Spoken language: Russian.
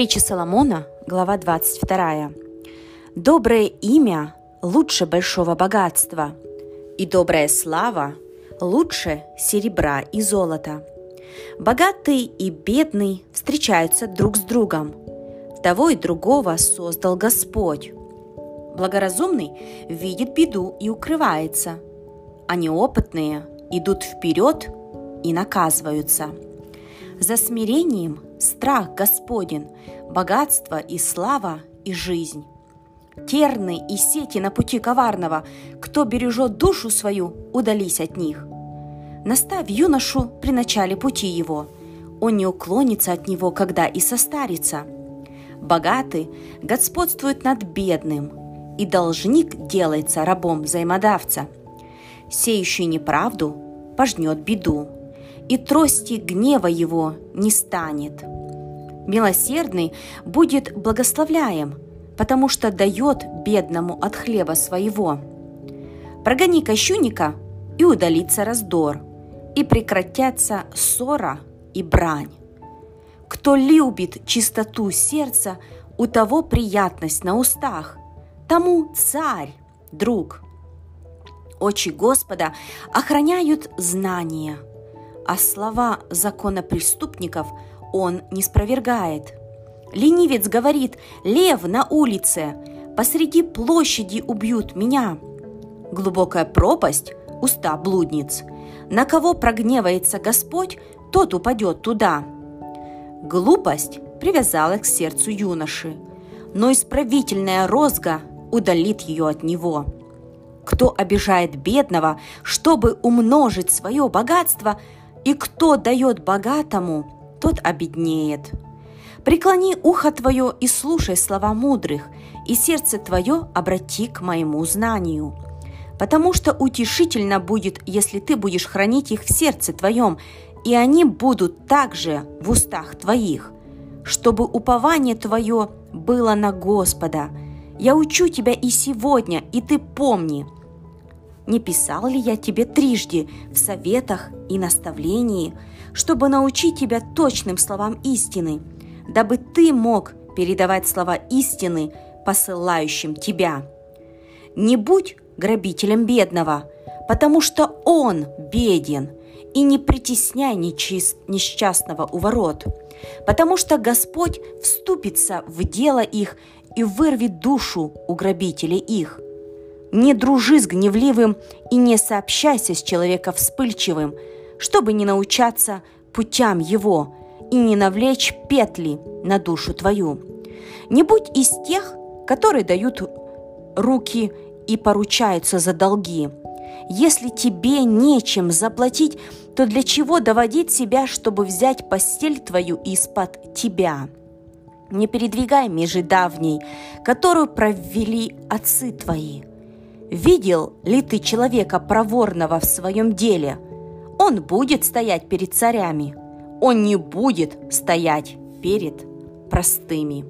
Притча Соломона, глава 22. «Доброе имя лучше большого богатства, и добрая слава лучше серебра и золота. Богатый и бедный встречаются друг с другом. Того и другого создал Господь. Благоразумный видит беду и укрывается, а неопытные идут вперед и наказываются. За смирением страх Господен, богатство и слава и жизнь. Терны и сети на пути коварного, кто бережет душу свою, удались от них. Наставь юношу при начале пути его, он не уклонится от него, когда и состарится. Богатый господствует над бедным, и должник делается рабом взаимодавца. Сеющий неправду пожнет беду, и трости гнева его не станет. Милосердный будет благословляем, потому что дает бедному от хлеба своего. Прогони кощунника, и удалится раздор, и прекратятся ссора и брань. Кто любит чистоту сердца, у того приятность на устах, тому царь, друг. Очи Господа охраняют знания – а слова закона преступников он не спровергает. Ленивец говорит «Лев на улице! Посреди площади убьют меня!» Глубокая пропасть – уста блудниц. На кого прогневается Господь, тот упадет туда. Глупость привязала к сердцу юноши, но исправительная розга удалит ее от него. Кто обижает бедного, чтобы умножить свое богатство – и кто дает богатому, тот обеднеет. Преклони ухо твое и слушай слова мудрых, и сердце твое обрати к моему знанию. Потому что утешительно будет, если ты будешь хранить их в сердце твоем, и они будут также в устах твоих, чтобы упование твое было на Господа. Я учу тебя и сегодня, и ты помни – не писал ли я тебе трижды в советах и наставлении, чтобы научить тебя точным словам истины, дабы ты мог передавать слова истины посылающим тебя? Не будь грабителем бедного, потому что он беден, и не притесняй нечист, несчастного у ворот, потому что Господь вступится в дело их и вырвет душу у грабителей их – не дружи с гневливым и не сообщайся с человеком вспыльчивым, чтобы не научаться путям его и не навлечь петли на душу твою. Не будь из тех, которые дают руки и поручаются за долги. Если тебе нечем заплатить, то для чего доводить себя, чтобы взять постель твою из-под тебя? Не передвигай межи давней, которую провели отцы твои – Видел ли ты человека проворного в своем деле? Он будет стоять перед царями. Он не будет стоять перед простыми.